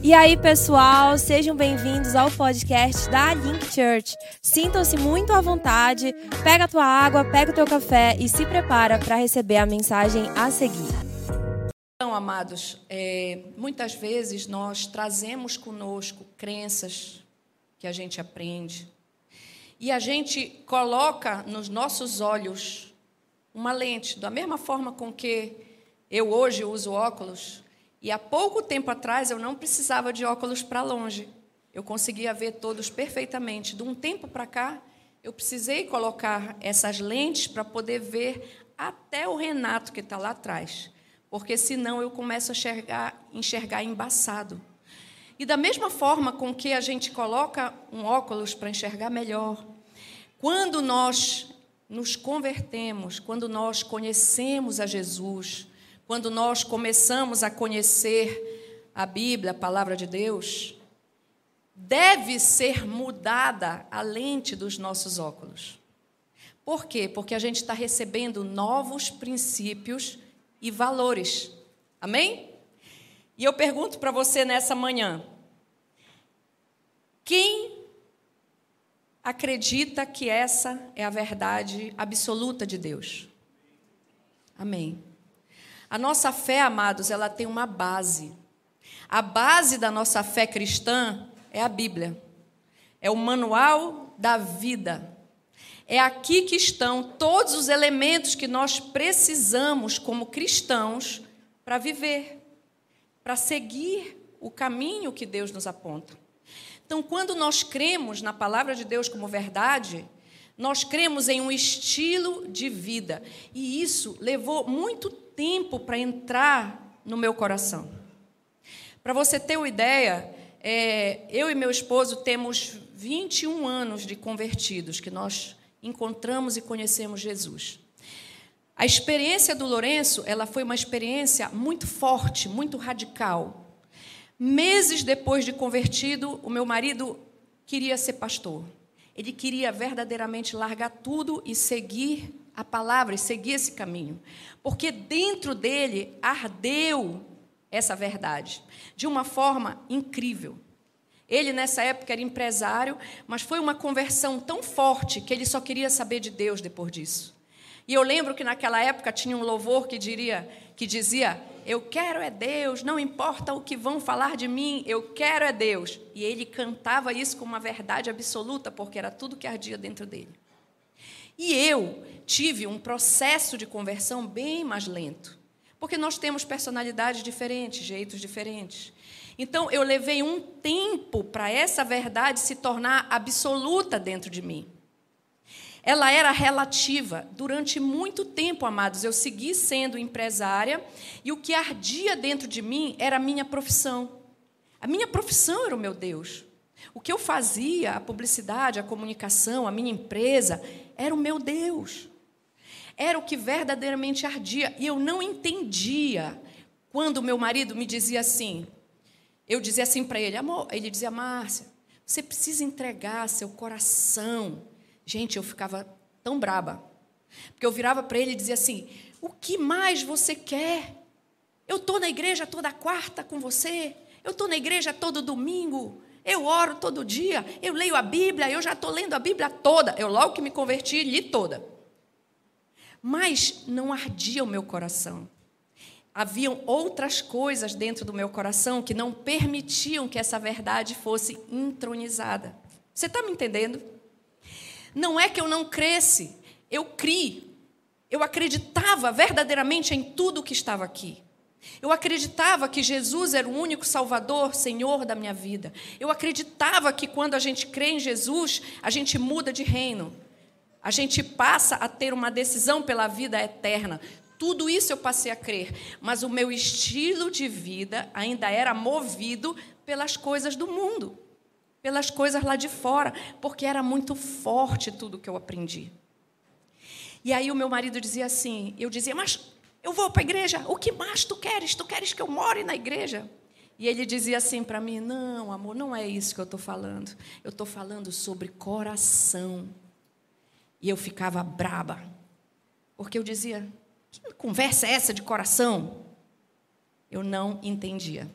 E aí, pessoal, sejam bem-vindos ao podcast da Link Church. Sintam-se muito à vontade, pega a tua água, pega o teu café e se prepara para receber a mensagem a seguir. Então, amados, é, muitas vezes nós trazemos conosco crenças que a gente aprende e a gente coloca nos nossos olhos uma lente, da mesma forma com que eu hoje uso óculos, e há pouco tempo atrás eu não precisava de óculos para longe. Eu conseguia ver todos perfeitamente. De um tempo para cá, eu precisei colocar essas lentes para poder ver até o Renato que está lá atrás. Porque senão eu começo a enxergar, enxergar embaçado. E da mesma forma com que a gente coloca um óculos para enxergar melhor, quando nós nos convertemos, quando nós conhecemos a Jesus, quando nós começamos a conhecer a Bíblia, a palavra de Deus, deve ser mudada a lente dos nossos óculos. Por quê? Porque a gente está recebendo novos princípios e valores. Amém? E eu pergunto para você nessa manhã: quem acredita que essa é a verdade absoluta de Deus? Amém. A nossa fé, amados, ela tem uma base. A base da nossa fé cristã é a Bíblia. É o manual da vida. É aqui que estão todos os elementos que nós precisamos como cristãos para viver, para seguir o caminho que Deus nos aponta. Então, quando nós cremos na palavra de Deus como verdade, nós cremos em um estilo de vida. E isso levou muito tempo para entrar no meu coração. Para você ter uma ideia, é, eu e meu esposo temos 21 anos de convertidos, que nós encontramos e conhecemos Jesus. A experiência do Lourenço, ela foi uma experiência muito forte, muito radical. Meses depois de convertido, o meu marido queria ser pastor. Ele queria verdadeiramente largar tudo e seguir a palavra e seguir esse caminho. Porque dentro dele ardeu essa verdade de uma forma incrível. Ele, nessa época, era empresário, mas foi uma conversão tão forte que ele só queria saber de Deus depois disso. E eu lembro que naquela época tinha um louvor que, diria, que dizia: Eu quero é Deus, não importa o que vão falar de mim, eu quero é Deus. E ele cantava isso com uma verdade absoluta, porque era tudo que ardia dentro dele. E eu tive um processo de conversão bem mais lento, porque nós temos personalidades diferentes, jeitos diferentes. Então, eu levei um tempo para essa verdade se tornar absoluta dentro de mim. Ela era relativa. Durante muito tempo, amados, eu segui sendo empresária e o que ardia dentro de mim era a minha profissão. A minha profissão era o meu Deus. O que eu fazia, a publicidade, a comunicação, a minha empresa, era o meu Deus. Era o que verdadeiramente ardia. E eu não entendia quando meu marido me dizia assim. Eu dizia assim para ele, amor. Ele dizia, Márcia, você precisa entregar seu coração. Gente, eu ficava tão braba. Porque eu virava para ele e dizia assim: O que mais você quer? Eu estou na igreja toda quarta com você. Eu estou na igreja todo domingo. Eu oro todo dia, eu leio a Bíblia, eu já estou lendo a Bíblia toda. Eu logo que me converti, li toda. Mas não ardia o meu coração. Haviam outras coisas dentro do meu coração que não permitiam que essa verdade fosse entronizada. Você está me entendendo? Não é que eu não cresce, eu criei. Eu acreditava verdadeiramente em tudo que estava aqui. Eu acreditava que Jesus era o único Salvador, Senhor da minha vida. Eu acreditava que quando a gente crê em Jesus, a gente muda de reino. A gente passa a ter uma decisão pela vida eterna. Tudo isso eu passei a crer, mas o meu estilo de vida ainda era movido pelas coisas do mundo, pelas coisas lá de fora, porque era muito forte tudo que eu aprendi. E aí o meu marido dizia assim, eu dizia, mas eu vou para a igreja. O que mais tu queres? Tu queres que eu more na igreja? E ele dizia assim para mim: Não, amor, não é isso que eu estou falando. Eu estou falando sobre coração. E eu ficava braba, porque eu dizia: Que conversa é essa de coração? Eu não entendia.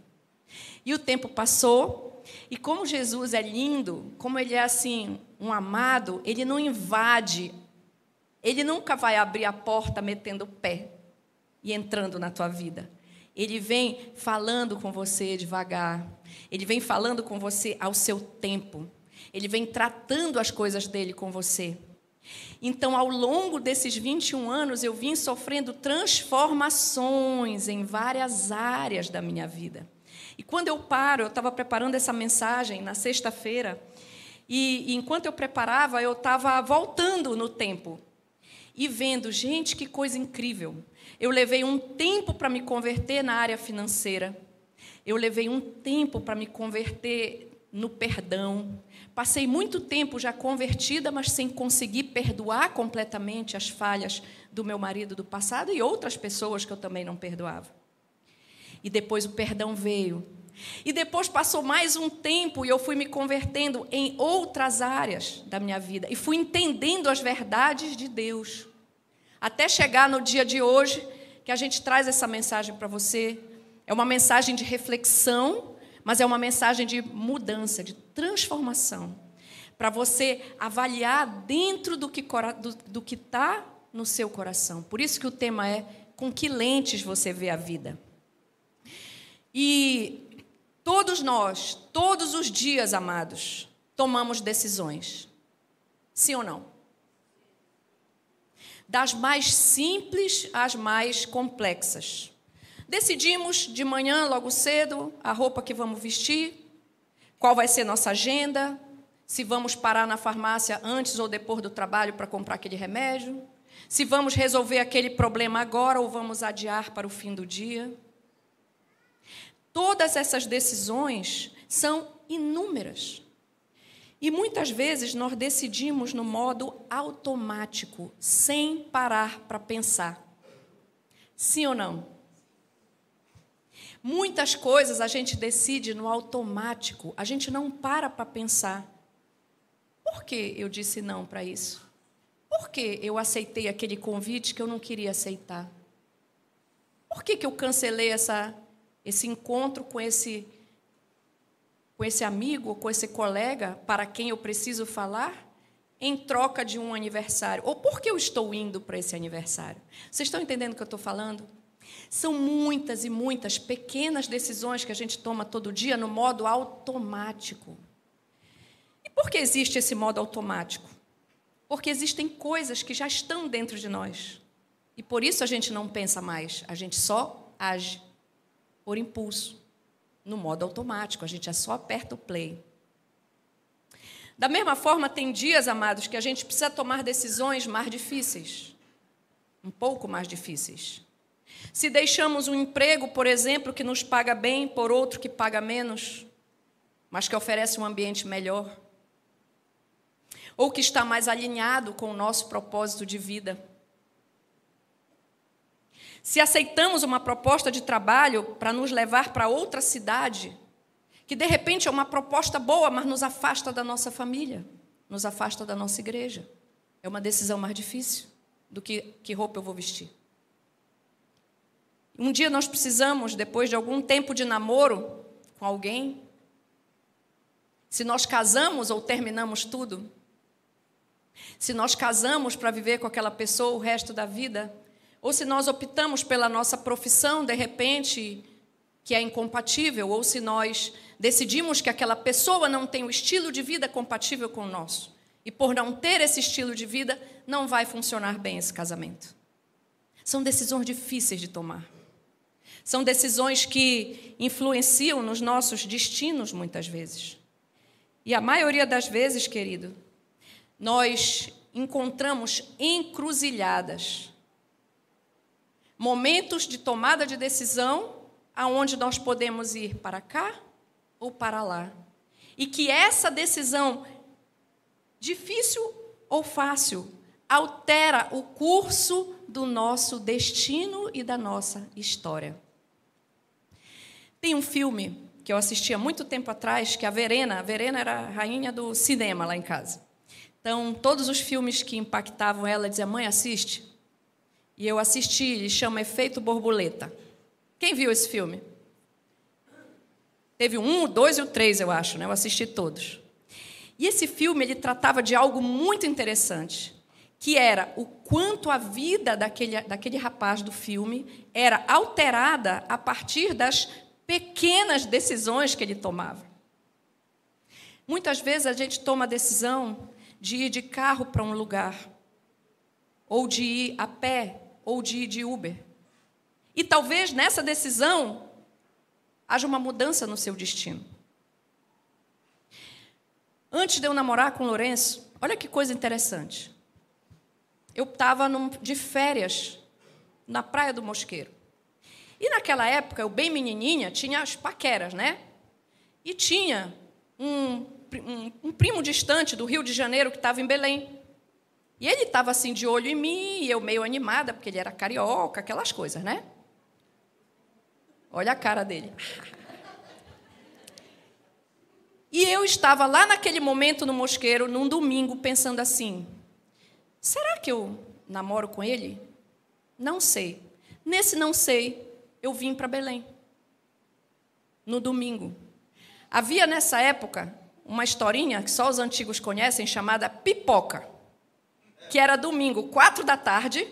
E o tempo passou, e como Jesus é lindo, como ele é assim, um amado, ele não invade, ele nunca vai abrir a porta metendo o pé e entrando na tua vida. Ele vem falando com você devagar, ele vem falando com você ao seu tempo, ele vem tratando as coisas dele com você. Então, ao longo desses 21 anos, eu vim sofrendo transformações em várias áreas da minha vida. E quando eu paro, eu estava preparando essa mensagem na sexta-feira, e, e enquanto eu preparava, eu estava voltando no tempo e vendo, gente, que coisa incrível. Eu levei um tempo para me converter na área financeira. Eu levei um tempo para me converter no perdão. Passei muito tempo já convertida, mas sem conseguir perdoar completamente as falhas do meu marido do passado e outras pessoas que eu também não perdoava. E depois o perdão veio. E depois passou mais um tempo e eu fui me convertendo em outras áreas da minha vida e fui entendendo as verdades de Deus. Até chegar no dia de hoje, que a gente traz essa mensagem para você. É uma mensagem de reflexão mas é uma mensagem de mudança, de transformação, para você avaliar dentro do que do, do que está no seu coração. Por isso que o tema é com que lentes você vê a vida. E todos nós, todos os dias, amados, tomamos decisões. Sim ou não? Das mais simples às mais complexas. Decidimos de manhã, logo cedo, a roupa que vamos vestir, qual vai ser nossa agenda, se vamos parar na farmácia antes ou depois do trabalho para comprar aquele remédio, se vamos resolver aquele problema agora ou vamos adiar para o fim do dia. Todas essas decisões são inúmeras. E muitas vezes nós decidimos no modo automático, sem parar para pensar. Sim ou não? Muitas coisas a gente decide no automático, a gente não para para pensar. Por que eu disse não para isso? Por que eu aceitei aquele convite que eu não queria aceitar? Por que, que eu cancelei essa, esse encontro com esse, com esse amigo, com esse colega para quem eu preciso falar? em troca de um aniversário? Ou por que eu estou indo para esse aniversário? Vocês estão entendendo o que eu estou falando? São muitas e muitas pequenas decisões que a gente toma todo dia no modo automático. E por que existe esse modo automático? Porque existem coisas que já estão dentro de nós. E por isso a gente não pensa mais, a gente só age por impulso, no modo automático, a gente é só aperta o play. Da mesma forma, tem dias, amados, que a gente precisa tomar decisões mais difíceis, um pouco mais difíceis. Se deixamos um emprego, por exemplo, que nos paga bem por outro que paga menos, mas que oferece um ambiente melhor, ou que está mais alinhado com o nosso propósito de vida. Se aceitamos uma proposta de trabalho para nos levar para outra cidade, que de repente é uma proposta boa, mas nos afasta da nossa família, nos afasta da nossa igreja, é uma decisão mais difícil do que que roupa eu vou vestir. Um dia nós precisamos, depois de algum tempo de namoro com alguém, se nós casamos ou terminamos tudo, se nós casamos para viver com aquela pessoa o resto da vida, ou se nós optamos pela nossa profissão, de repente, que é incompatível, ou se nós decidimos que aquela pessoa não tem o estilo de vida compatível com o nosso, e por não ter esse estilo de vida, não vai funcionar bem esse casamento. São decisões difíceis de tomar. São decisões que influenciam nos nossos destinos muitas vezes. E a maioria das vezes, querido, nós encontramos encruzilhadas. Momentos de tomada de decisão aonde nós podemos ir para cá ou para lá. E que essa decisão difícil ou fácil altera o curso do nosso destino e da nossa história. Tem um filme que eu assisti há muito tempo atrás, que a Verena, a Verena era a rainha do cinema lá em casa. Então, todos os filmes que impactavam ela, dizia: "Mãe, assiste". E eu assisti, ele chama Efeito Borboleta. Quem viu esse filme? Teve um, dois e o três, eu acho, né? Eu assisti todos. E esse filme ele tratava de algo muito interessante, que era o quanto a vida daquele, daquele rapaz do filme era alterada a partir das pequenas decisões que ele tomava. Muitas vezes a gente toma a decisão de ir de carro para um lugar, ou de ir a pé, ou de de Uber. E talvez nessa decisão haja uma mudança no seu destino. Antes de eu namorar com o Lourenço, olha que coisa interessante. Eu estava de férias na Praia do Mosqueiro. E naquela época, eu bem menininha, tinha as paqueras, né? E tinha um, um, um primo distante do Rio de Janeiro que estava em Belém. E ele estava assim de olho em mim, e eu meio animada, porque ele era carioca, aquelas coisas, né? Olha a cara dele. E eu estava lá naquele momento no mosqueiro, num domingo, pensando assim: será que eu namoro com ele? Não sei. Nesse não sei, eu vim para Belém. No domingo. Havia nessa época uma historinha que só os antigos conhecem, chamada pipoca, que era domingo, quatro da tarde.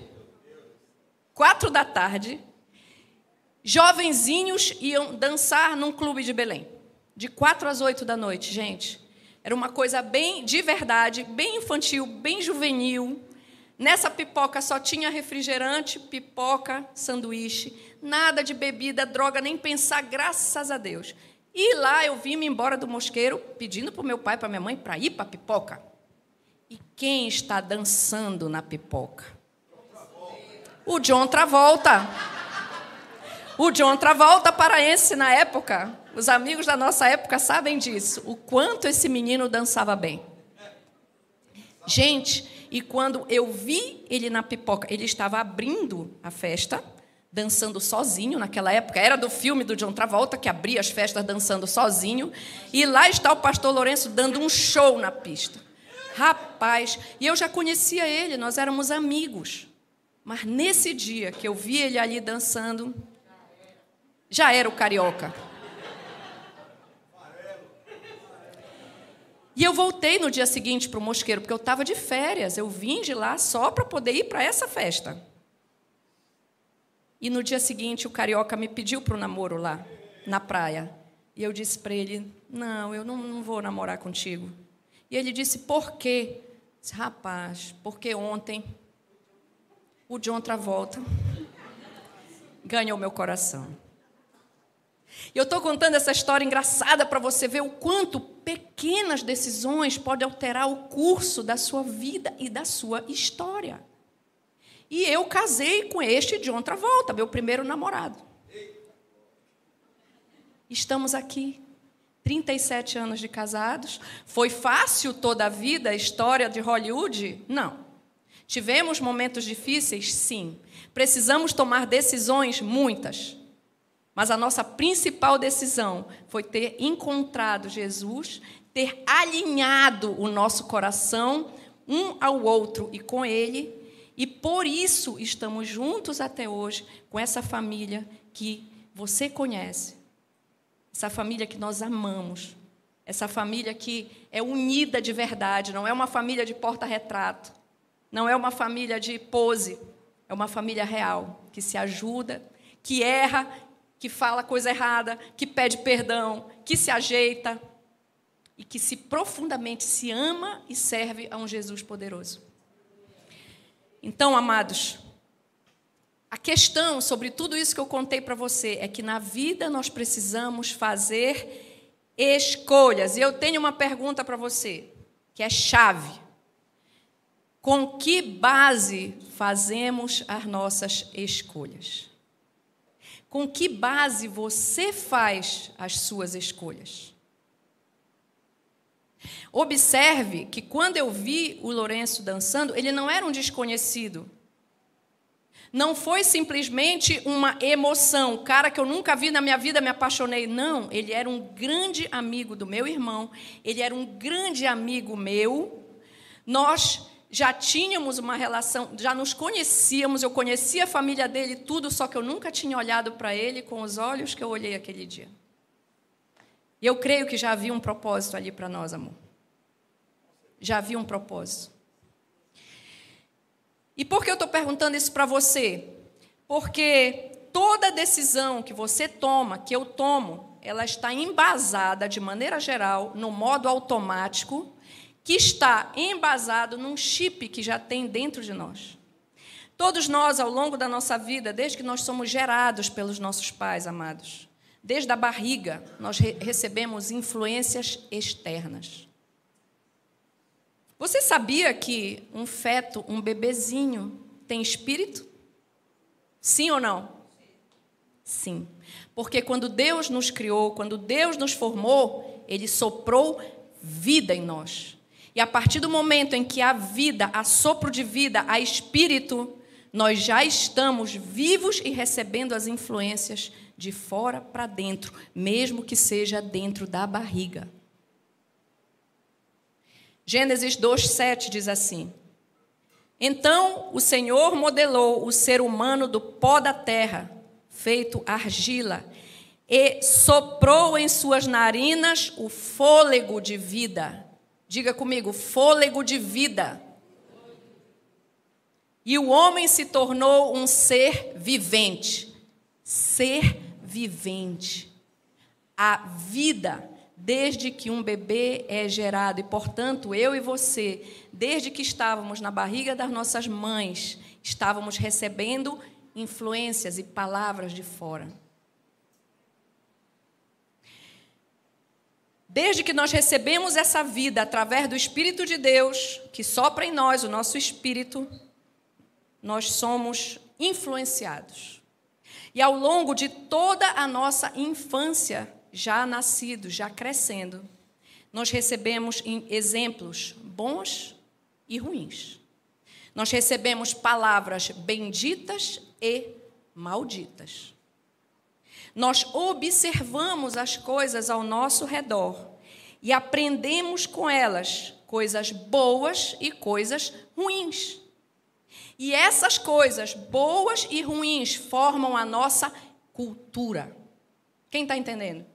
Quatro da tarde, jovenzinhos iam dançar num clube de Belém, de quatro às oito da noite, gente. Era uma coisa bem de verdade, bem infantil, bem juvenil. Nessa pipoca só tinha refrigerante, pipoca, sanduíche, nada de bebida, droga, nem pensar, graças a Deus. E lá eu vim me embora do mosqueiro pedindo para o meu pai para minha mãe para ir para a pipoca. E quem está dançando na pipoca? O John Travolta. O John Travolta, paraense na época. Os amigos da nossa época sabem disso. O quanto esse menino dançava bem. Gente, e quando eu vi ele na pipoca, ele estava abrindo a festa dançando sozinho naquela época. Era do filme do John Travolta, que abria as festas dançando sozinho. E lá está o pastor Lourenço dando um show na pista. Rapaz, e eu já conhecia ele, nós éramos amigos. Mas nesse dia que eu vi ele ali dançando, já era o carioca. E eu voltei no dia seguinte para o Mosqueiro, porque eu estava de férias. Eu vim de lá só para poder ir para essa festa. E no dia seguinte, o carioca me pediu para o namoro lá, na praia. E eu disse para ele: Não, eu não, não, vou namorar contigo. E ele disse: Por quê? Disse, Rapaz, porque ontem o John Travolta ganhou meu coração. E eu estou contando essa história engraçada para você ver o quanto pequenas decisões podem alterar o curso da sua vida e da sua história. E eu casei com este de outra volta, meu primeiro namorado. Estamos aqui, 37 anos de casados. Foi fácil toda a vida a história de Hollywood? Não. Tivemos momentos difíceis? Sim. Precisamos tomar decisões? Muitas. Mas a nossa principal decisão foi ter encontrado Jesus, ter alinhado o nosso coração um ao outro e com Ele e por isso estamos juntos até hoje com essa família que você conhece. Essa família que nós amamos. Essa família que é unida de verdade, não é uma família de porta-retrato. Não é uma família de pose. É uma família real, que se ajuda, que erra, que fala coisa errada, que pede perdão, que se ajeita e que se profundamente se ama e serve a um Jesus poderoso. Então, amados, a questão sobre tudo isso que eu contei para você é que na vida nós precisamos fazer escolhas. E eu tenho uma pergunta para você, que é chave. Com que base fazemos as nossas escolhas? Com que base você faz as suas escolhas? Observe que quando eu vi o Lourenço dançando, ele não era um desconhecido. Não foi simplesmente uma emoção, cara que eu nunca vi na minha vida, me apaixonei. Não, ele era um grande amigo do meu irmão, ele era um grande amigo meu. Nós já tínhamos uma relação, já nos conhecíamos, eu conhecia a família dele, tudo, só que eu nunca tinha olhado para ele com os olhos que eu olhei aquele dia. E eu creio que já havia um propósito ali para nós, amor. Já havia um propósito. E por que eu estou perguntando isso para você? Porque toda decisão que você toma, que eu tomo, ela está embasada de maneira geral no modo automático, que está embasado num chip que já tem dentro de nós. Todos nós, ao longo da nossa vida, desde que nós somos gerados pelos nossos pais amados, desde a barriga, nós re recebemos influências externas. Você sabia que um feto, um bebezinho, tem espírito? Sim ou não? Sim. Porque quando Deus nos criou, quando Deus nos formou, Ele soprou vida em nós. E a partir do momento em que há vida, há sopro de vida, há espírito, nós já estamos vivos e recebendo as influências de fora para dentro, mesmo que seja dentro da barriga. Gênesis 2:7 diz assim: Então o Senhor modelou o ser humano do pó da terra, feito argila, e soprou em suas narinas o fôlego de vida. Diga comigo, fôlego de vida. E o homem se tornou um ser vivente. Ser vivente. A vida, desde que um bebê é gerado, e portanto eu e você, desde que estávamos na barriga das nossas mães, estávamos recebendo influências e palavras de fora. Desde que nós recebemos essa vida através do Espírito de Deus, que sopra em nós o nosso espírito, nós somos influenciados. E ao longo de toda a nossa infância, já nascido, já crescendo, nós recebemos exemplos bons e ruins. Nós recebemos palavras benditas e malditas. Nós observamos as coisas ao nosso redor e aprendemos com elas coisas boas e coisas ruins. E essas coisas, boas e ruins, formam a nossa cultura. Quem está entendendo?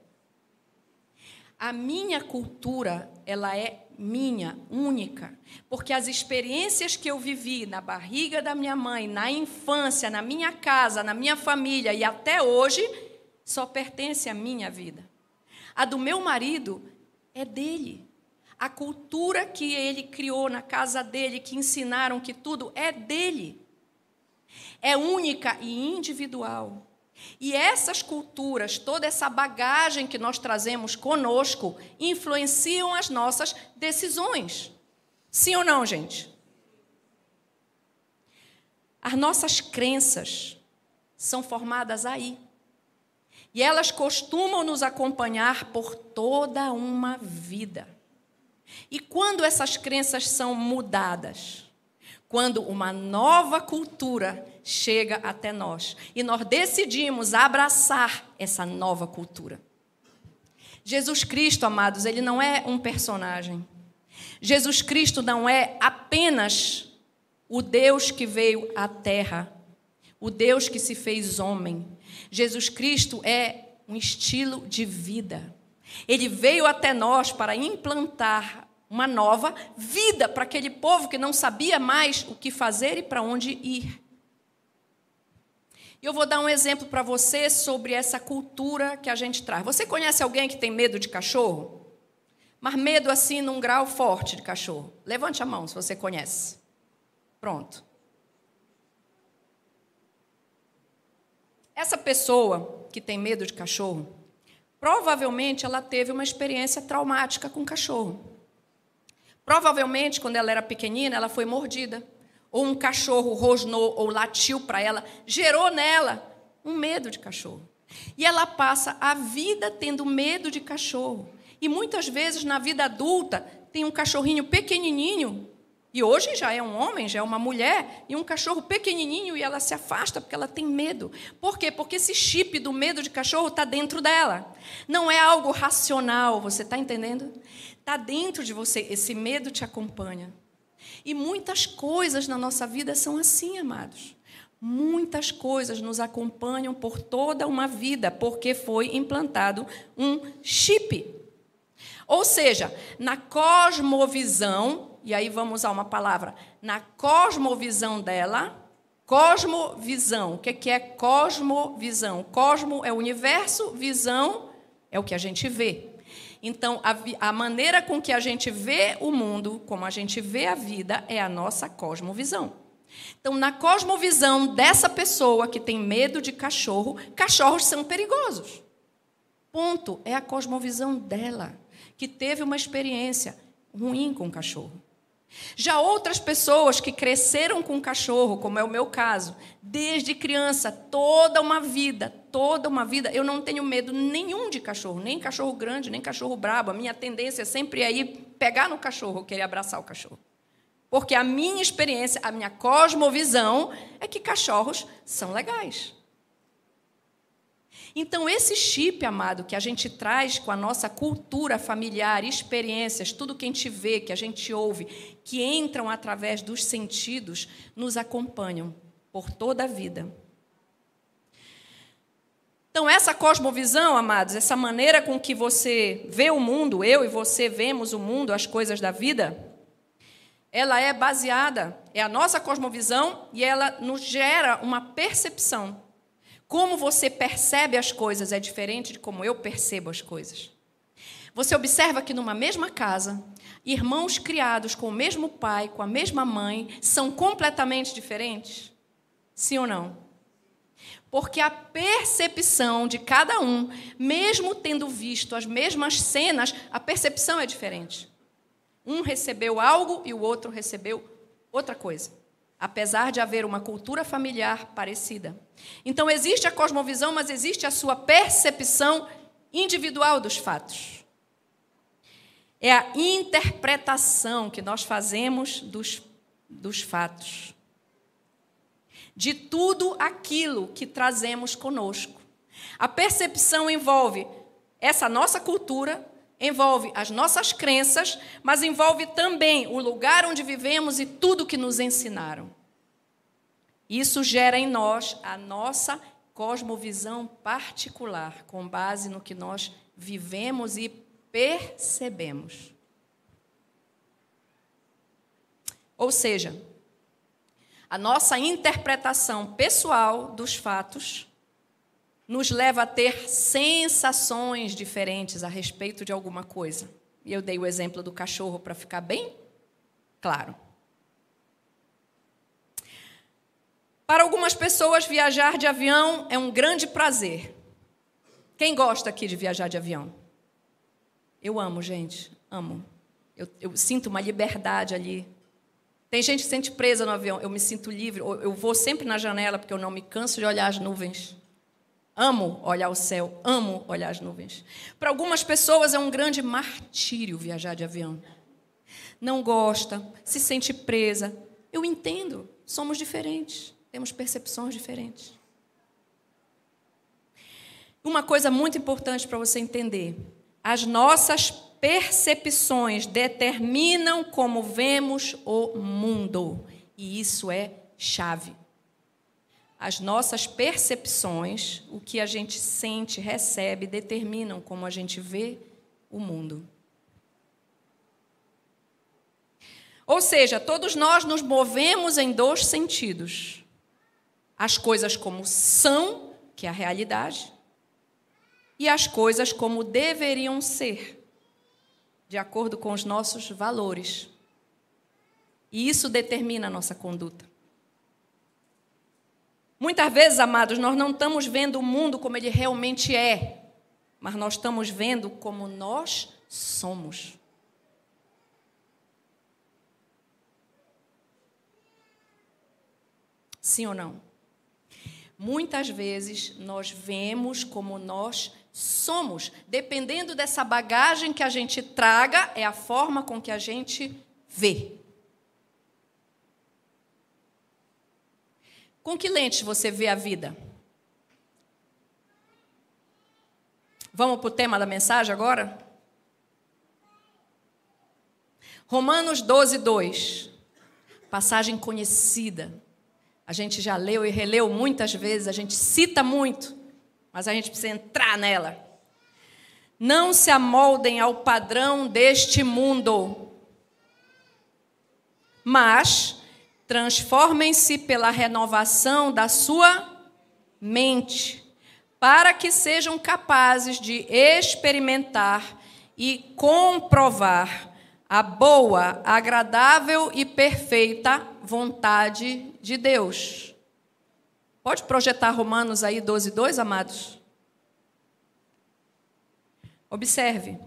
A minha cultura, ela é minha, única, porque as experiências que eu vivi na barriga da minha mãe, na infância, na minha casa, na minha família e até hoje, só pertence à minha vida. A do meu marido é dele. A cultura que ele criou na casa dele, que ensinaram que tudo é dele. É única e individual. E essas culturas, toda essa bagagem que nós trazemos conosco, influenciam as nossas decisões. Sim ou não, gente? As nossas crenças são formadas aí. E elas costumam nos acompanhar por toda uma vida. E quando essas crenças são mudadas? Quando uma nova cultura chega até nós e nós decidimos abraçar essa nova cultura. Jesus Cristo, amados, ele não é um personagem. Jesus Cristo não é apenas o Deus que veio à terra, o Deus que se fez homem. Jesus Cristo é um estilo de vida. Ele veio até nós para implantar uma nova vida para aquele povo que não sabia mais o que fazer e para onde ir. E eu vou dar um exemplo para você sobre essa cultura que a gente traz. Você conhece alguém que tem medo de cachorro? Mas medo assim num grau forte de cachorro. Levante a mão se você conhece. Pronto. Essa pessoa que tem medo de cachorro, Provavelmente ela teve uma experiência traumática com cachorro. Provavelmente, quando ela era pequenina, ela foi mordida. Ou um cachorro rosnou ou latiu para ela, gerou nela um medo de cachorro. E ela passa a vida tendo medo de cachorro. E muitas vezes, na vida adulta, tem um cachorrinho pequenininho e hoje já é um homem, já é uma mulher, e um cachorro pequenininho e ela se afasta porque ela tem medo. Por quê? Porque esse chip do medo de cachorro está dentro dela. Não é algo racional, você está entendendo? Está dentro de você, esse medo te acompanha. E muitas coisas na nossa vida são assim, amados. Muitas coisas nos acompanham por toda uma vida, porque foi implantado um chip Ou seja, na cosmovisão, e aí vamos usar uma palavra, na cosmovisão dela, cosmovisão. O que é cosmovisão? Cosmo é o universo, visão é o que a gente vê. Então, a, a, maneira com que a gente vê o mundo, como a gente vê a vida, é a nossa cosmovisão. Então, na cosmovisão dessa pessoa que tem medo de cachorro, cachorros são perigosos. Ponto. É a cosmovisão dela, que teve uma experiência ruim com o cachorro. Já outras pessoas que cresceram com cachorro, como é o meu caso, desde criança, toda uma vida, toda uma vida, eu não tenho medo nenhum de cachorro, nem cachorro grande, nem cachorro brabo. A minha tendência é sempre é ir pegar no cachorro, querer abraçar o cachorro. Porque a minha experiência, a minha cosmovisão é que cachorros são legais. Então, esse chip, amado, que a gente traz com a nossa cultura familiar, experiências, tudo que a gente vê, que a gente ouve, que entram através dos sentidos, nos acompanham por toda a vida. Então, essa cosmovisão, amados, essa maneira com que você vê o mundo, eu e você vemos o mundo, as coisas da vida, ela é baseada, é a nossa cosmovisão e ela nos gera uma percepção. Como você percebe as coisas é diferente de como eu percebo as coisas. Você observa que numa mesma casa, irmãos criados com o mesmo pai, com a mesma mãe, são completamente diferentes? Sim ou não? Porque a percepção de cada um, mesmo tendo visto as mesmas cenas, a percepção é diferente. Um recebeu algo e o outro recebeu outra coisa apesar de haver uma cultura familiar parecida. Então, existe a cosmovisão, mas existe a sua percepção individual dos fatos. É a interpretação que nós fazemos dos, dos fatos. De tudo aquilo que trazemos conosco. A percepção envolve essa nossa cultura, envolve as nossas crenças, mas envolve também o lugar onde vivemos e tudo que nos ensinaram. Isso gera em nós a nossa cosmovisão particular, com base no que nós vivemos e percebemos. Ou seja, a nossa interpretação pessoal dos fatos nos leva a ter sensações diferentes a respeito de alguma coisa. E eu dei o exemplo do cachorro para ficar bem claro. Para algumas pessoas, viajar de avião é um grande prazer. Quem gosta aqui de viajar de avião? Eu amo, gente, amo. Eu, eu, sinto uma liberdade ali. Tem gente que se sente presa no avião, eu me sinto livre. Eu vou sempre na janela porque eu não me canso de olhar as nuvens. Amo olhar o céu, amo olhar as nuvens. Para algumas pessoas é um grande martírio viajar de avião. Não gosta, se sente presa. Eu entendo, somos diferentes, temos percepções diferentes. Uma coisa muito importante para você entender: as nossas percepções determinam como vemos o mundo, e isso é chave as nossas percepções, o que a gente sente, recebe, determinam como a gente vê o mundo. Ou seja, todos nós nos movemos em dois sentidos: as coisas como são, que é a realidade, e as coisas como deveriam ser, de acordo com os nossos valores. E isso determina a nossa conduta. Muitas vezes, amados, nós não estamos vendo o mundo como ele realmente é, mas nós estamos vendo como nós somos. Sim ou não? Muitas vezes nós vemos como nós somos. Dependendo dessa bagagem que a gente traga, é a forma com que a gente vê. Com que lentes você vê a vida? Vamos para o tema da mensagem agora? Romanos 12, 2. Passagem conhecida. A gente já leu e releu muitas vezes, a gente cita muito, mas a gente precisa entrar nela. Não se amoldem ao padrão deste mundo, mas transformem-se pela renovação da sua mente, para que sejam capazes de experimentar e comprovar a boa, agradável e perfeita vontade de Deus. Pode projetar Romanos aí 12, 2, amados? Observe.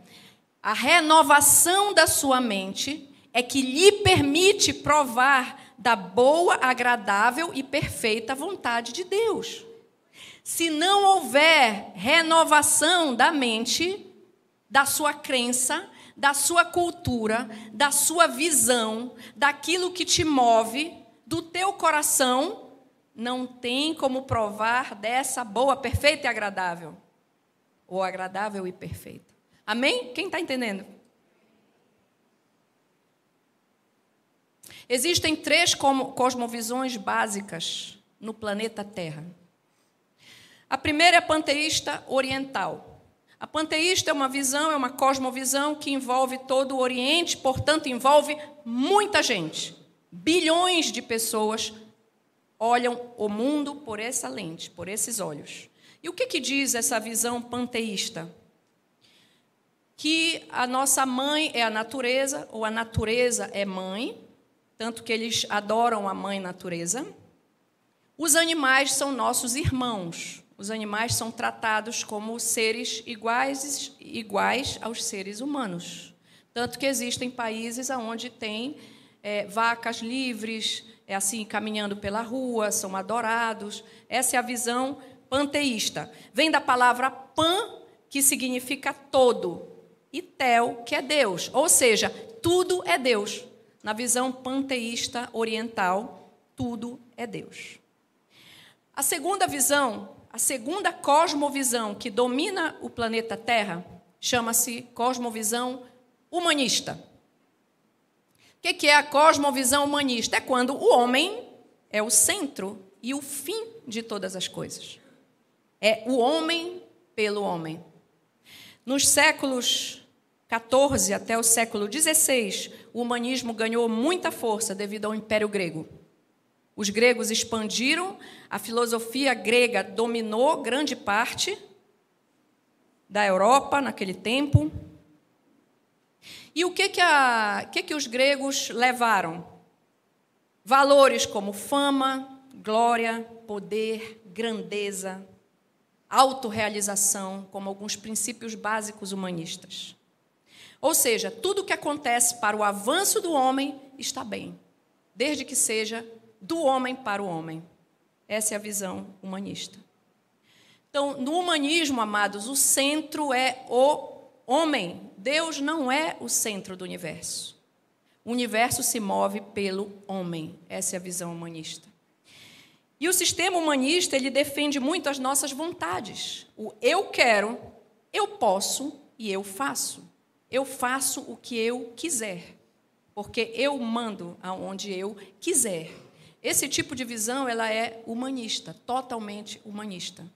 A renovação da sua mente é que lhe permite provar da boa, agradável e perfeita vontade de Deus. Se não houver renovação da mente, da sua crença, da sua cultura, da sua visão, daquilo que te move, do teu coração, não tem como provar dessa boa, perfeita e agradável. Ou agradável e perfeita. Amém? Quem está entendendo? Existem três cosmovisões básicas no planeta Terra. A primeira é panteísta oriental. A panteísta é uma visão, é uma cosmovisão que envolve todo o Oriente, portanto, envolve muita gente. Bilhões de pessoas olham o mundo por essa lente, por esses olhos. E o que, que diz essa visão panteísta? Que a nossa mãe é a natureza, ou a natureza é mãe, tanto que eles adoram a mãe natureza. Os animais são nossos irmãos. Os animais são tratados como seres iguais, iguais aos seres humanos. Tanto que existem países onde tem é, vacas livres, é assim, caminhando pela rua, são adorados. Essa é a visão panteísta. Vem da palavra pan, que significa todo, e tel, que é Deus. Ou seja, tudo é Deus. Na visão panteísta oriental, tudo é Deus. A segunda visão, a segunda cosmovisão que domina o planeta Terra, chama-se cosmovisão humanista. O que é a cosmovisão humanista? É quando o homem é o centro e o fim de todas as coisas. É o homem pelo homem. Nos séculos 14 até o século 16, o humanismo ganhou muita força devido ao Império Grego. Os gregos expandiram, a filosofia grega dominou grande parte da Europa naquele tempo. E o que que, a, que que os gregos levaram? Valores como fama, glória, poder, grandeza, autorrealização, como alguns princípios básicos humanistas. Ou seja, tudo o que acontece para o avanço do homem está bem, desde que seja do homem para o homem. Essa é a visão humanista. Então, no humanismo, amados, o centro é o homem. Deus não é o centro do universo. O universo se move pelo homem. Essa é a visão humanista. E o sistema humanista, ele defende muito as nossas vontades. O eu quero, eu posso e eu faço. Eu faço o que eu quiser, porque eu mando aonde eu quiser. Esse tipo de visão ela é humanista, totalmente humanista.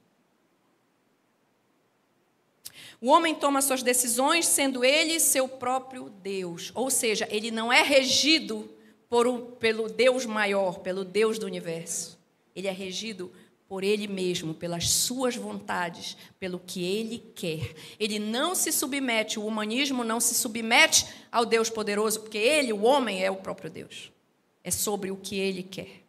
O homem toma suas decisões sendo ele seu próprio Deus, ou seja, ele não é regido por, pelo Deus maior, pelo Deus do universo. Ele é regido por ele mesmo, pelas suas vontades, pelo que ele quer. Ele não se submete, o humanismo não se submete ao Deus poderoso, porque ele, o homem, é o próprio Deus. É sobre o que ele quer.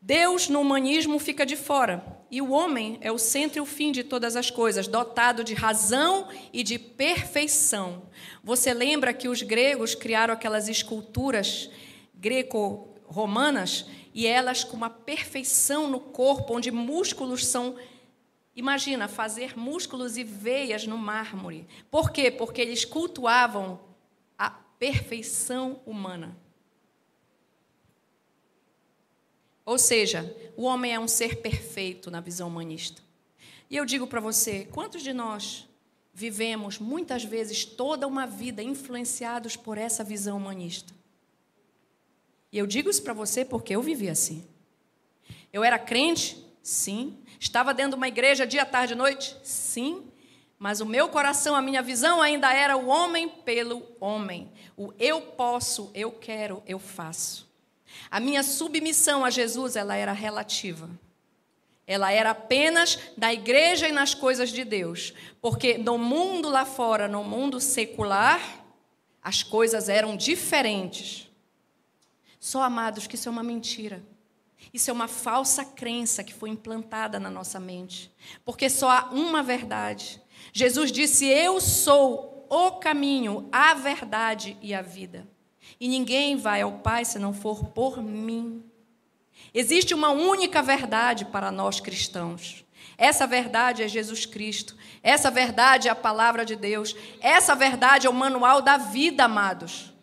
Deus no humanismo fica de fora, e o homem é o centro e o fim de todas as coisas, dotado de razão e de perfeição. Você lembra que os gregos criaram aquelas esculturas greco-romanas e elas com uma perfeição no corpo, onde músculos são. Imagina, fazer músculos e veias no mármore. Por quê? Porque eles cultuavam a perfeição humana. Ou seja, o homem é um ser perfeito na visão humanista. E eu digo para você: quantos de nós vivemos muitas vezes toda uma vida influenciados por essa visão humanista? E eu digo isso para você porque eu vivi assim. Eu era crente, Sim. Estava dentro de uma igreja dia, tarde e noite? Sim. Mas o meu coração, a minha visão ainda era o homem pelo homem. O eu posso, eu quero, eu faço. A minha submissão a Jesus, ela era relativa. Ela era apenas da igreja e nas coisas de Deus. Porque no mundo lá fora, no mundo secular, as coisas eram diferentes. Só amados que isso é uma mentira. Isso é uma falsa crença que foi implantada na nossa mente. Porque só há uma verdade. Jesus disse: Eu sou o caminho, a verdade e a vida. E ninguém vai ao Pai se não for por mim. Existe uma única verdade para nós cristãos. Essa verdade é Jesus Cristo. Essa verdade é a palavra de Deus. Essa verdade é o manual da vida, amados.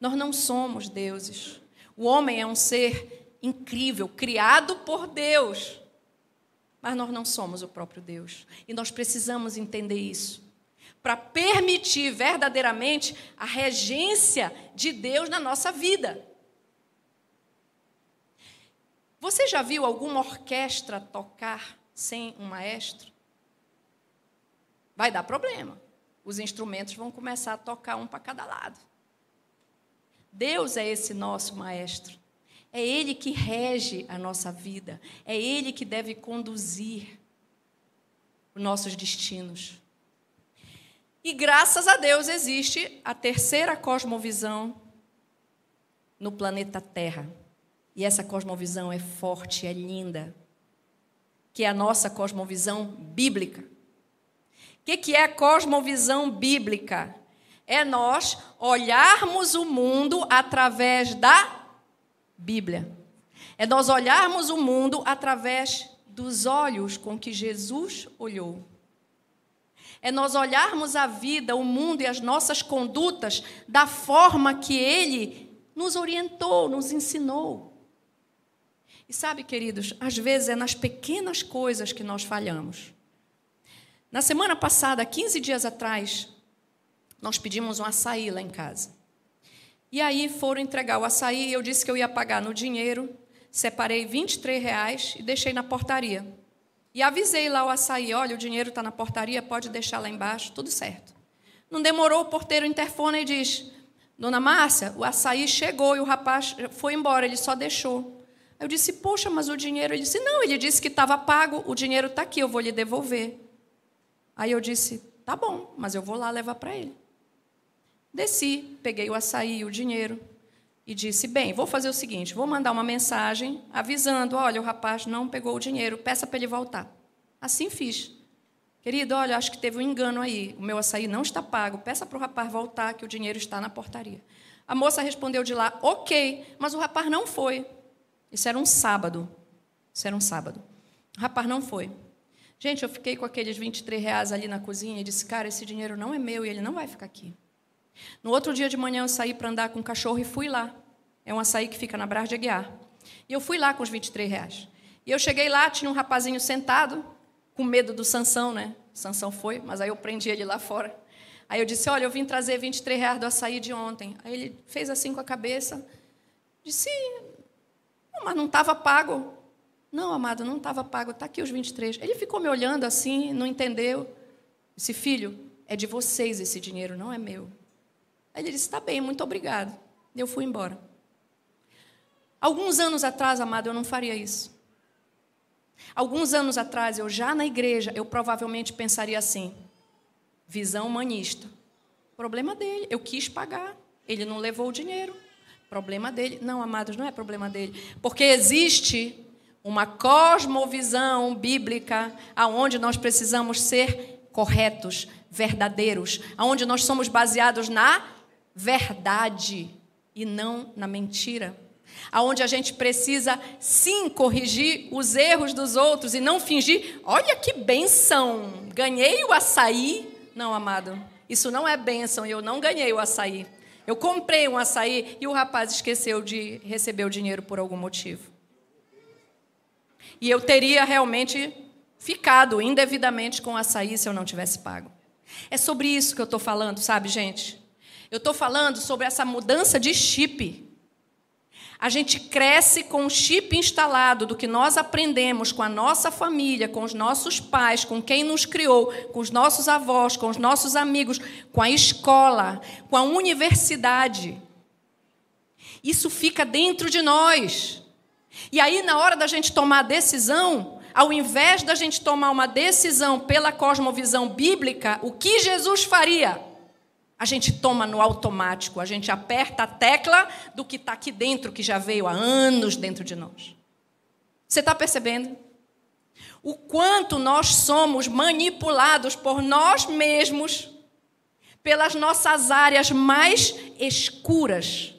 Nós não somos deuses. O homem é um ser incrível, criado por Deus. Mas nós não somos o próprio Deus. E nós precisamos entender isso. Para permitir verdadeiramente a regência de Deus na nossa vida. Você já viu alguma orquestra tocar sem um maestro? Vai dar problema. Os instrumentos vão começar a tocar um para cada lado. Deus é esse nosso maestro. É Ele que rege a nossa vida. É Ele que deve conduzir os nossos destinos. E graças a Deus existe a terceira cosmovisão no planeta Terra. E essa cosmovisão é forte, é linda. Que é a nossa cosmovisão bíblica. O que, que é a cosmovisão bíblica? É nós olharmos o mundo através da Bíblia. É nós olharmos o mundo através dos olhos com que Jesus olhou. É nós olharmos a vida, o mundo e as nossas condutas da forma que Ele nos orientou, nos ensinou. E sabe, queridos, às vezes é nas pequenas coisas que nós falhamos. Na semana passada, 15 dias atrás, nós pedimos um açaí lá em casa. E aí foram entregar o açaí, eu disse que eu ia pagar no dinheiro, separei 23 reais e deixei na portaria. E avisei lá o açaí, olha, o dinheiro está na portaria, pode deixar lá embaixo, tudo certo. Não demorou, o porteiro interfona e diz, Dona Márcia, o açaí chegou e o rapaz foi embora, ele só deixou. Eu disse, poxa, mas o dinheiro... Ele disse, não, ele disse que estava pago, o dinheiro está aqui, eu vou lhe devolver. Aí eu disse, tá bom, mas eu vou lá levar para ele. Desci, peguei o açaí, o dinheiro e disse: Bem, vou fazer o seguinte: vou mandar uma mensagem avisando: olha, o rapaz não pegou o dinheiro, peça para ele voltar. Assim fiz. Querido, olha, acho que teve um engano aí. O meu açaí não está pago. Peça para o rapaz voltar, que o dinheiro está na portaria. A moça respondeu de lá: Ok, mas o rapaz não foi. Isso era um sábado. Isso era um sábado. O rapaz não foi. Gente, eu fiquei com aqueles 23 reais ali na cozinha e disse: Cara, esse dinheiro não é meu e ele não vai ficar aqui. No outro dia de manhã eu saí para andar com o cachorro e fui lá. É um açaí que fica na Brás de Aguiar. E eu fui lá com os 23 reais. E eu cheguei lá, tinha um rapazinho sentado, com medo do Sansão, né? Sansão foi, mas aí eu prendi ele lá fora. Aí eu disse, olha, eu vim trazer 23 reais do açaí de ontem. Aí ele fez assim com a cabeça. Disse, mas não estava pago. Não, amado, não estava pago. Está aqui os 23. Ele ficou me olhando assim, não entendeu. Disse, filho, é de vocês esse dinheiro, não é meu. Aí ele disse: Está bem, muito obrigado. Eu fui embora. Alguns anos atrás, amado, eu não faria isso. Alguns anos atrás, eu já na igreja, eu provavelmente pensaria assim: visão humanista. Problema dele, eu quis pagar, ele não levou o dinheiro. Problema dele. Não, amados, não é problema dele. Porque existe uma cosmovisão bíblica aonde nós precisamos ser corretos, verdadeiros, aonde nós somos baseados na verdade e não na mentira. Aonde a gente precisa sim corrigir os erros dos outros e não fingir, olha que benção, ganhei o açaí. Não, amado, isso não é benção eu não ganhei o açaí. Eu comprei um açaí e o rapaz esqueceu de receber o dinheiro por algum motivo. E eu teria realmente ficado indevidamente com o açaí se eu não tivesse pago. É sobre isso que eu estou falando, sabe, gente? Eu estou falando sobre essa mudança de chip. A gente cresce com um chip instalado do que nós aprendemos com a nossa família, com os nossos pais, com quem nos criou, com os nossos avós, com os nossos amigos, com a escola, com a universidade. Isso fica dentro de nós. E aí, na hora da gente tomar a decisão, ao invés da gente tomar uma decisão pela cosmovisão bíblica, o que Jesus faria? A gente toma no automático, a gente aperta a tecla do que está aqui dentro, que já veio há anos dentro de nós. Você está percebendo? O quanto nós somos manipulados por nós mesmos, pelas nossas áreas mais escuras,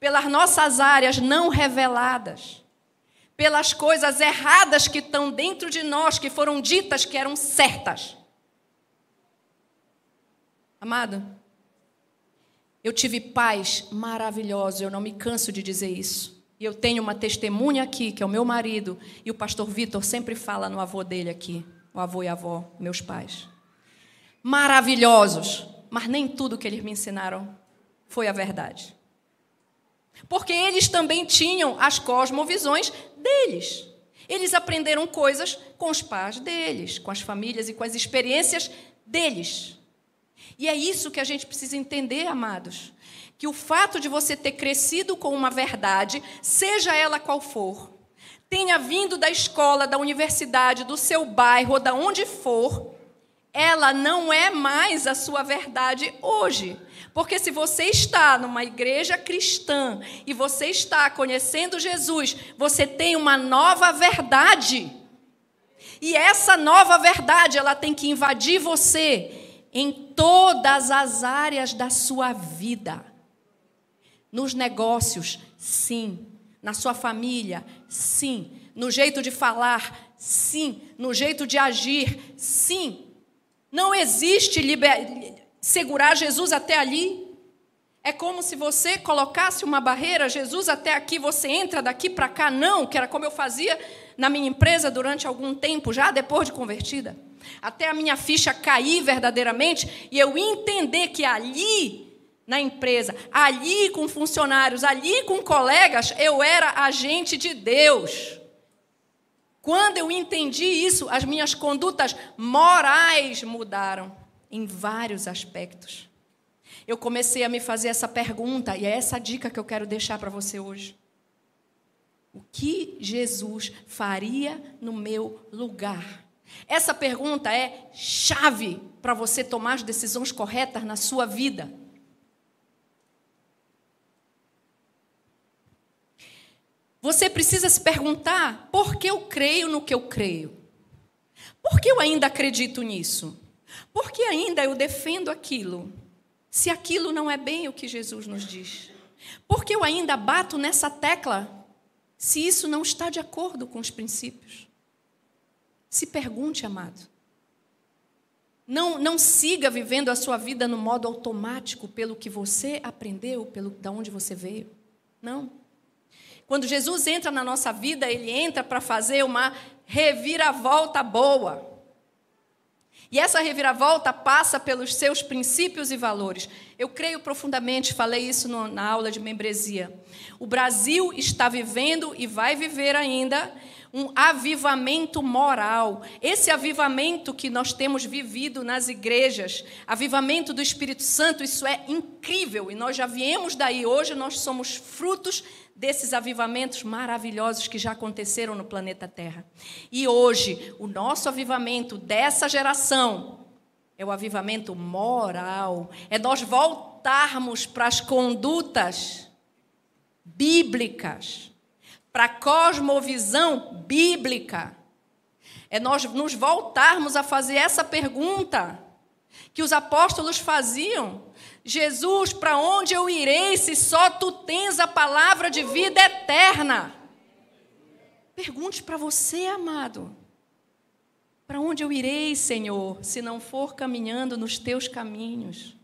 pelas nossas áreas não reveladas, pelas coisas erradas que estão dentro de nós, que foram ditas que eram certas. Amado, eu tive pais maravilhosos, eu não me canso de dizer isso. E eu tenho uma testemunha aqui, que é o meu marido, e o pastor Vitor sempre fala no avô dele aqui, o avô e a avó, meus pais. Maravilhosos, mas nem tudo que eles me ensinaram foi a verdade. Porque eles também tinham as cosmovisões deles. Eles aprenderam coisas com os pais deles, com as famílias e com as experiências deles. E é isso que a gente precisa entender, amados. Que o fato de você ter crescido com uma verdade, seja ela qual for, tenha vindo da escola, da universidade, do seu bairro ou da onde for, ela não é mais a sua verdade hoje. Porque se você está numa igreja cristã e você está conhecendo Jesus, você tem uma nova verdade. E essa nova verdade, ela tem que invadir você em todas as áreas da sua vida. Nos negócios, sim. Na sua família, sim. No jeito de falar, sim. No jeito de agir, sim. Não existe liber... segurar Jesus até ali. É como se você colocasse uma barreira, Jesus até aqui, você entra daqui para cá. Não, que era como eu fazia na minha empresa durante algum tempo, já depois de convertida até a minha ficha cair verdadeiramente e eu entender que ali na empresa, ali com funcionários, ali com colegas, eu era agente de Deus. Quando eu entendi isso, as minhas condutas morais mudaram em vários aspectos. Eu comecei a me fazer essa pergunta, e é essa dica que eu quero deixar para você hoje. O que Jesus faria no meu lugar? Essa pergunta é chave para você tomar as decisões corretas na sua vida. Você precisa se perguntar por que eu creio no que eu creio. Por que eu ainda acredito nisso? Por que ainda eu defendo aquilo? Se aquilo não é bem o que Jesus nos diz. Por que eu ainda bato nessa tecla se isso não está de acordo com os princípios? Se pergunte, amado. Não, não siga vivendo a sua vida no modo automático pelo que você aprendeu, pelo da onde você veio. Não. Quando Jesus entra na nossa vida, ele entra para fazer uma reviravolta boa. E essa reviravolta passa pelos seus princípios e valores. Eu creio profundamente, falei isso no, na aula de membresia. O Brasil está vivendo e vai viver ainda um avivamento moral. Esse avivamento que nós temos vivido nas igrejas, avivamento do Espírito Santo, isso é incrível e nós já viemos daí. Hoje nós somos frutos desses avivamentos maravilhosos que já aconteceram no planeta Terra. E hoje, o nosso avivamento dessa geração é o avivamento moral, é nós voltarmos para as condutas bíblicas para a cosmovisão bíblica. É nós nos voltarmos a fazer essa pergunta que os apóstolos faziam: Jesus, para onde eu irei se só tu tens a palavra de vida eterna? Pergunte para você, amado. Para onde eu irei, Senhor, se não for caminhando nos teus caminhos?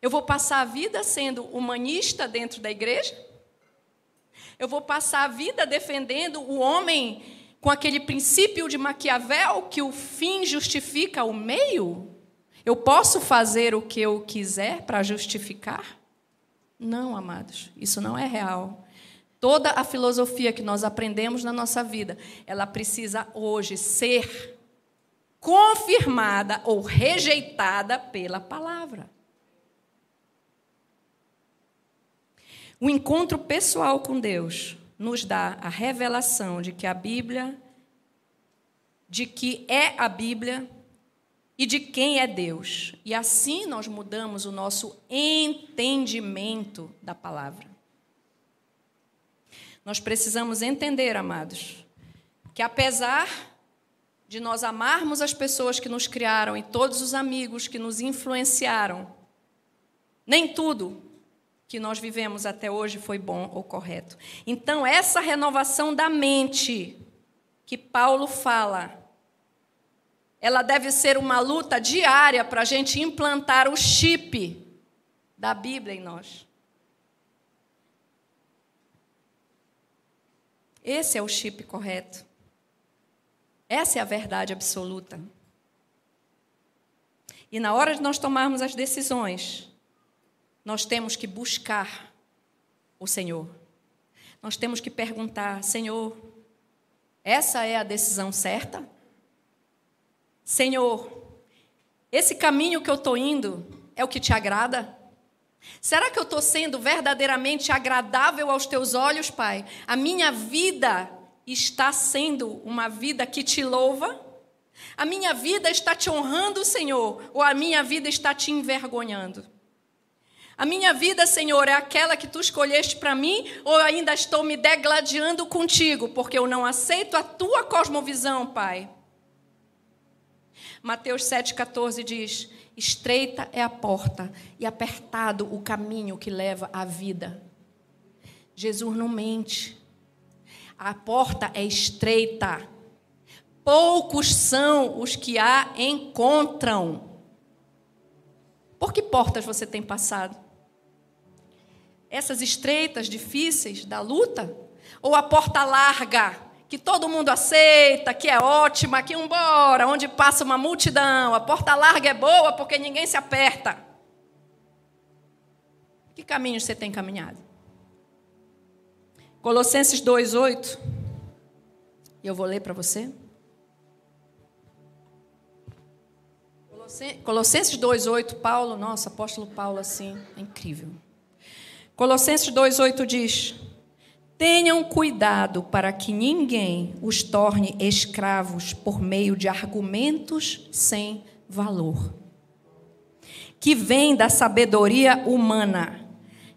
Eu vou passar a vida sendo humanista dentro da igreja? Eu vou passar a vida defendendo o homem com aquele princípio de Maquiavel que o fim justifica o meio? Eu posso fazer o que eu quiser para justificar? Não, amados, isso não é real. Toda a filosofia que nós aprendemos na nossa vida, ela precisa hoje ser confirmada ou rejeitada pela palavra. O encontro pessoal com Deus nos dá a revelação de que a Bíblia, de que é a Bíblia e de quem é Deus. E assim nós mudamos o nosso entendimento da palavra. Nós precisamos entender, amados, que apesar de nós amarmos as pessoas que nos criaram e todos os amigos que nos influenciaram, nem tudo que nós vivemos até hoje foi bom ou correto. Então, essa renovação da mente que Paulo fala, ela deve ser uma luta diária para a gente implantar o chip da Bíblia em nós. Esse é o chip correto. Essa é a verdade absoluta. E na hora de nós tomarmos as decisões, nós temos que buscar o Senhor. Nós temos que perguntar: Senhor, essa é a decisão certa? Senhor, esse caminho que eu estou indo é o que te agrada? Será que eu estou sendo verdadeiramente agradável aos teus olhos, Pai? A minha vida está sendo uma vida que te louva? A minha vida está te honrando, Senhor, ou a minha vida está te envergonhando? A minha vida, Senhor, é aquela que tu escolheste para mim, ou ainda estou me degladiando contigo, porque eu não aceito a tua cosmovisão, Pai? Mateus 7,14 diz: Estreita é a porta e apertado o caminho que leva à vida. Jesus não mente. A porta é estreita. Poucos são os que a encontram. Por que portas você tem passado? Essas estreitas, difíceis da luta? Ou a porta larga, que todo mundo aceita, que é ótima, que embora, onde passa uma multidão, a porta larga é boa porque ninguém se aperta. Que caminho você tem caminhado? Colossenses 2:8. E eu vou ler para você. Colossenses 2:8, Paulo, nossa, apóstolo Paulo assim, é incrível. Colossenses 2:8 diz: Tenham cuidado para que ninguém os torne escravos por meio de argumentos sem valor, que vêm da sabedoria humana.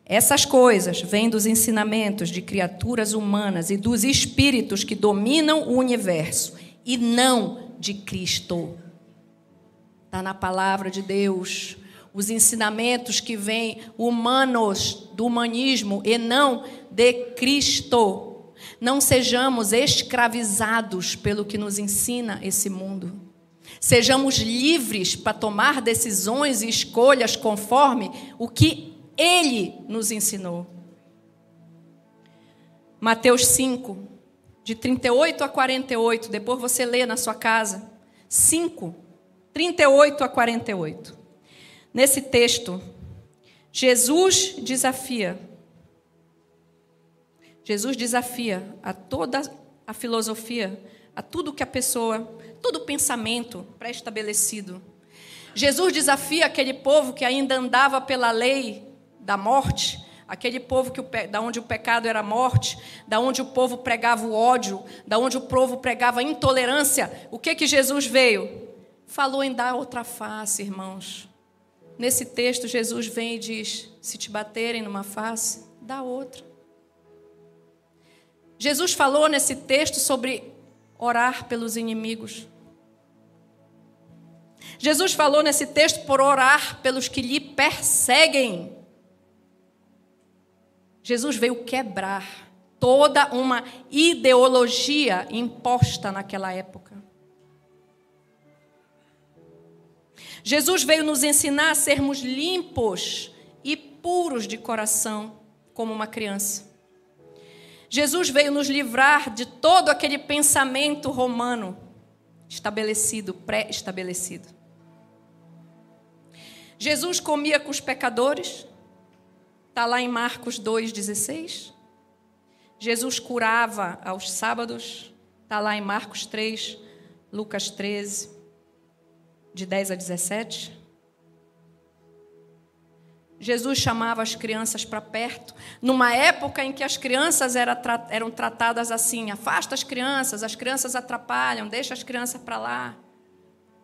Essas coisas vêm dos ensinamentos de criaturas humanas e dos espíritos que dominam o universo, e não de Cristo. Está na palavra de Deus os ensinamentos que vêm humanos do humanismo e não de Cristo. Não sejamos escravizados pelo que nos ensina esse mundo. Sejamos livres para tomar decisões e escolhas conforme o que ele nos ensinou. Mateus 5, de 38 a 48, depois você lê na sua casa. 5, 38 a 48. Nesse texto, Jesus desafia. Jesus desafia a toda a filosofia, a tudo que a pessoa, todo o pensamento pré-estabelecido. Jesus desafia aquele povo que ainda andava pela lei da morte, aquele povo que o, da onde o pecado era morte, da onde o povo pregava o ódio, da onde o povo pregava a intolerância. O que que Jesus veio? Falou em dar outra face, irmãos. Nesse texto, Jesus vem e diz: se te baterem numa face, dá outra. Jesus falou nesse texto sobre orar pelos inimigos. Jesus falou nesse texto por orar pelos que lhe perseguem. Jesus veio quebrar toda uma ideologia imposta naquela época. Jesus veio nos ensinar a sermos limpos e puros de coração, como uma criança. Jesus veio nos livrar de todo aquele pensamento romano estabelecido, pré-estabelecido. Jesus comia com os pecadores, Está lá em Marcos 2,16. Jesus curava aos sábados. Está lá em Marcos 3, Lucas 13, de 10 a 17. Jesus chamava as crianças para perto, numa época em que as crianças eram tratadas assim: afasta as crianças, as crianças atrapalham, deixa as crianças para lá.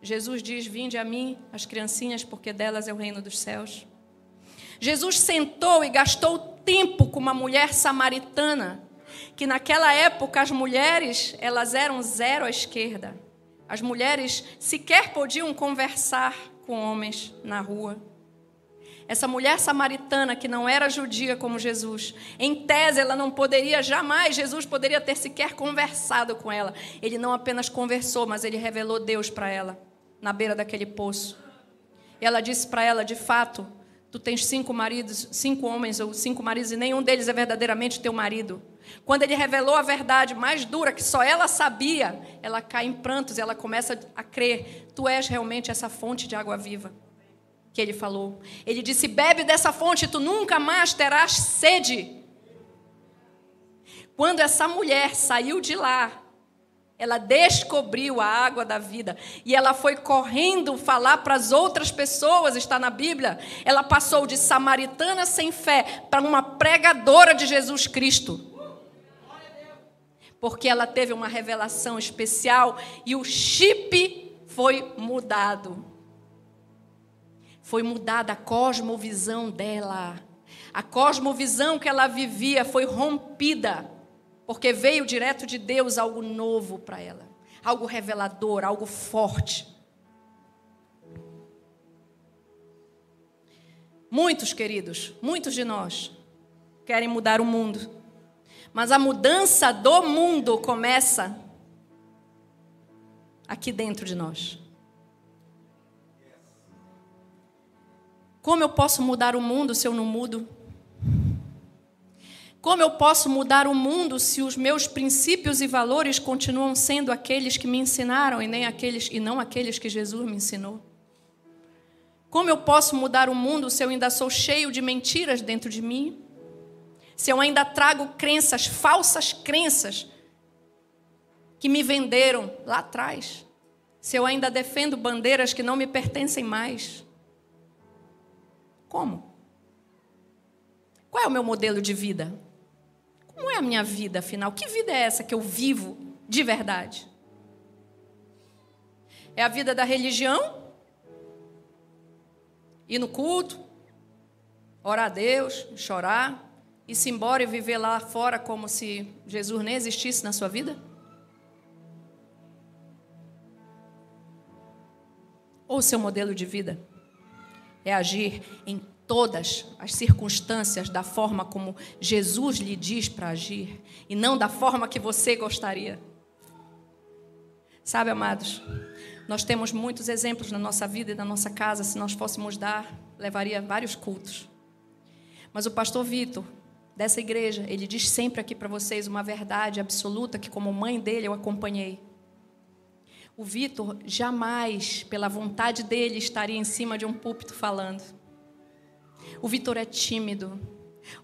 Jesus diz: Vinde a mim, as criancinhas, porque delas é o reino dos céus. Jesus sentou e gastou tempo com uma mulher samaritana, que naquela época as mulheres elas eram zero à esquerda. As mulheres sequer podiam conversar com homens na rua. Essa mulher samaritana que não era judia como Jesus, em tese ela não poderia jamais, Jesus poderia ter sequer conversado com ela. Ele não apenas conversou, mas ele revelou Deus para ela, na beira daquele poço. E ela disse para ela: de fato, tu tens cinco maridos, cinco homens ou cinco maridos, e nenhum deles é verdadeiramente teu marido. Quando ele revelou a verdade mais dura, que só ela sabia, ela cai em prantos e ela começa a crer: tu és realmente essa fonte de água viva que ele falou. Ele disse: Bebe dessa fonte, tu nunca mais terás sede. Quando essa mulher saiu de lá, ela descobriu a água da vida e ela foi correndo falar para as outras pessoas, está na Bíblia. Ela passou de samaritana sem fé para uma pregadora de Jesus Cristo. Porque ela teve uma revelação especial e o chip foi mudado. Foi mudada a cosmovisão dela. A cosmovisão que ela vivia foi rompida, porque veio direto de Deus algo novo para ela, algo revelador, algo forte. Muitos, queridos, muitos de nós querem mudar o mundo, mas a mudança do mundo começa aqui dentro de nós. Como eu posso mudar o mundo se eu não mudo? Como eu posso mudar o mundo se os meus princípios e valores continuam sendo aqueles que me ensinaram e nem aqueles e não aqueles que Jesus me ensinou? Como eu posso mudar o mundo se eu ainda sou cheio de mentiras dentro de mim? Se eu ainda trago crenças, falsas crenças que me venderam lá atrás? Se eu ainda defendo bandeiras que não me pertencem mais? Como? Qual é o meu modelo de vida? Como é a minha vida, afinal? Que vida é essa que eu vivo de verdade? É a vida da religião? Ir no culto, orar a Deus, chorar, e se embora e viver lá fora como se Jesus nem existisse na sua vida? Ou seu modelo de vida? é agir em todas as circunstâncias da forma como Jesus lhe diz para agir e não da forma que você gostaria. Sabe, amados, nós temos muitos exemplos na nossa vida e na nossa casa. Se nós fôssemos dar, levaria vários cultos. Mas o pastor Vitor, dessa igreja, ele diz sempre aqui para vocês uma verdade absoluta que, como mãe dele, eu acompanhei. O Vitor jamais, pela vontade dele, estaria em cima de um púlpito falando. O Vitor é tímido.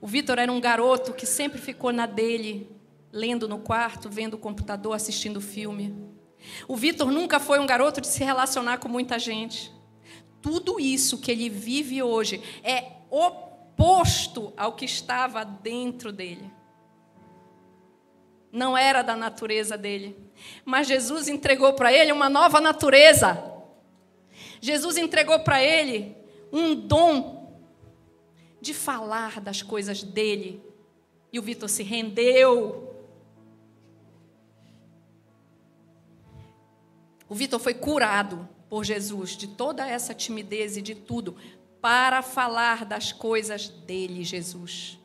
O Vitor era um garoto que sempre ficou na dele, lendo no quarto, vendo o computador, assistindo filme. O Vitor nunca foi um garoto de se relacionar com muita gente. Tudo isso que ele vive hoje é oposto ao que estava dentro dele. Não era da natureza dele. Mas Jesus entregou para ele uma nova natureza. Jesus entregou para ele um dom de falar das coisas dele. E o Vitor se rendeu. O Vitor foi curado por Jesus de toda essa timidez e de tudo para falar das coisas dele, Jesus.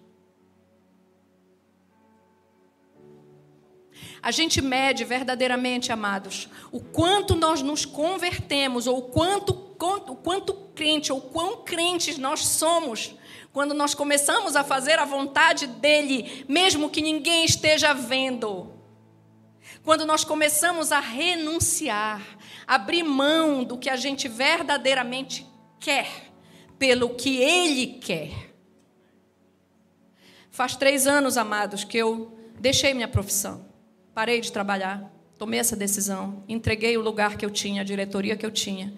A gente mede verdadeiramente, amados, o quanto nós nos convertemos, ou o quanto, quanto, quanto crente, ou quão crentes nós somos, quando nós começamos a fazer a vontade dEle, mesmo que ninguém esteja vendo. Quando nós começamos a renunciar, abrir mão do que a gente verdadeiramente quer, pelo que Ele quer. Faz três anos, amados, que eu deixei minha profissão. Parei de trabalhar. Tomei essa decisão. Entreguei o lugar que eu tinha, a diretoria que eu tinha.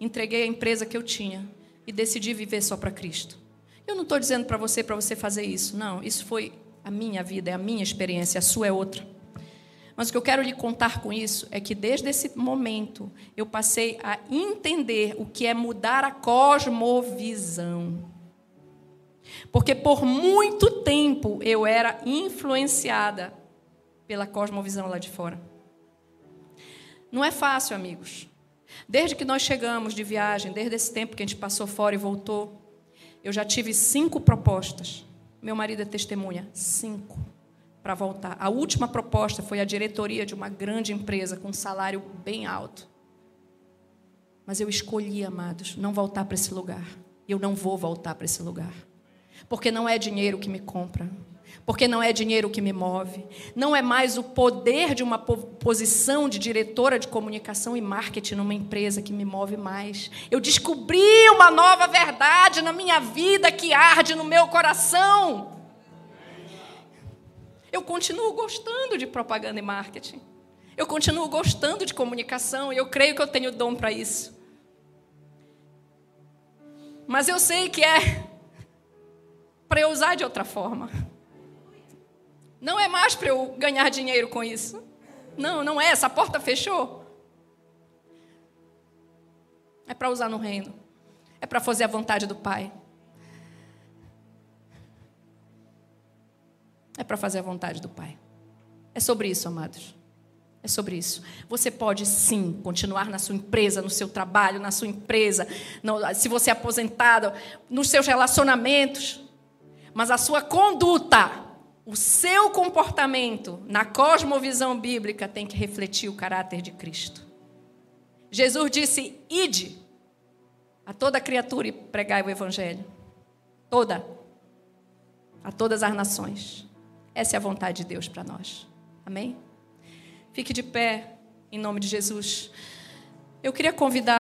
Entreguei a empresa que eu tinha. E decidi viver só para Cristo. Eu não estou dizendo para você, para você fazer isso. Não, isso foi a minha vida, é a minha experiência. A sua é outra. Mas o que eu quero lhe contar com isso é que desde esse momento eu passei a entender o que é mudar a cosmovisão. Porque por muito tempo eu era influenciada pela cosmovisão lá de fora. Não é fácil, amigos. Desde que nós chegamos de viagem, desde esse tempo que a gente passou fora e voltou, eu já tive cinco propostas. Meu marido é testemunha. Cinco para voltar. A última proposta foi a diretoria de uma grande empresa com um salário bem alto. Mas eu escolhi, amados, não voltar para esse lugar. Eu não vou voltar para esse lugar. Porque não é dinheiro que me compra. Porque não é dinheiro que me move. Não é mais o poder de uma posição de diretora de comunicação e marketing numa empresa que me move mais. Eu descobri uma nova verdade na minha vida que arde no meu coração. Eu continuo gostando de propaganda e marketing. Eu continuo gostando de comunicação e eu creio que eu tenho dom para isso. Mas eu sei que é para eu usar de outra forma. Não é mais para eu ganhar dinheiro com isso. Não, não é. Essa porta fechou. É para usar no reino. É para fazer a vontade do Pai. É para fazer a vontade do Pai. É sobre isso, amados. É sobre isso. Você pode sim continuar na sua empresa, no seu trabalho, na sua empresa, no, se você é aposentado, nos seus relacionamentos, mas a sua conduta, o seu comportamento na cosmovisão bíblica tem que refletir o caráter de Cristo. Jesus disse: "Ide a toda criatura e pregai o evangelho. Toda a todas as nações. Essa é a vontade de Deus para nós. Amém? Fique de pé, em nome de Jesus. Eu queria convidar.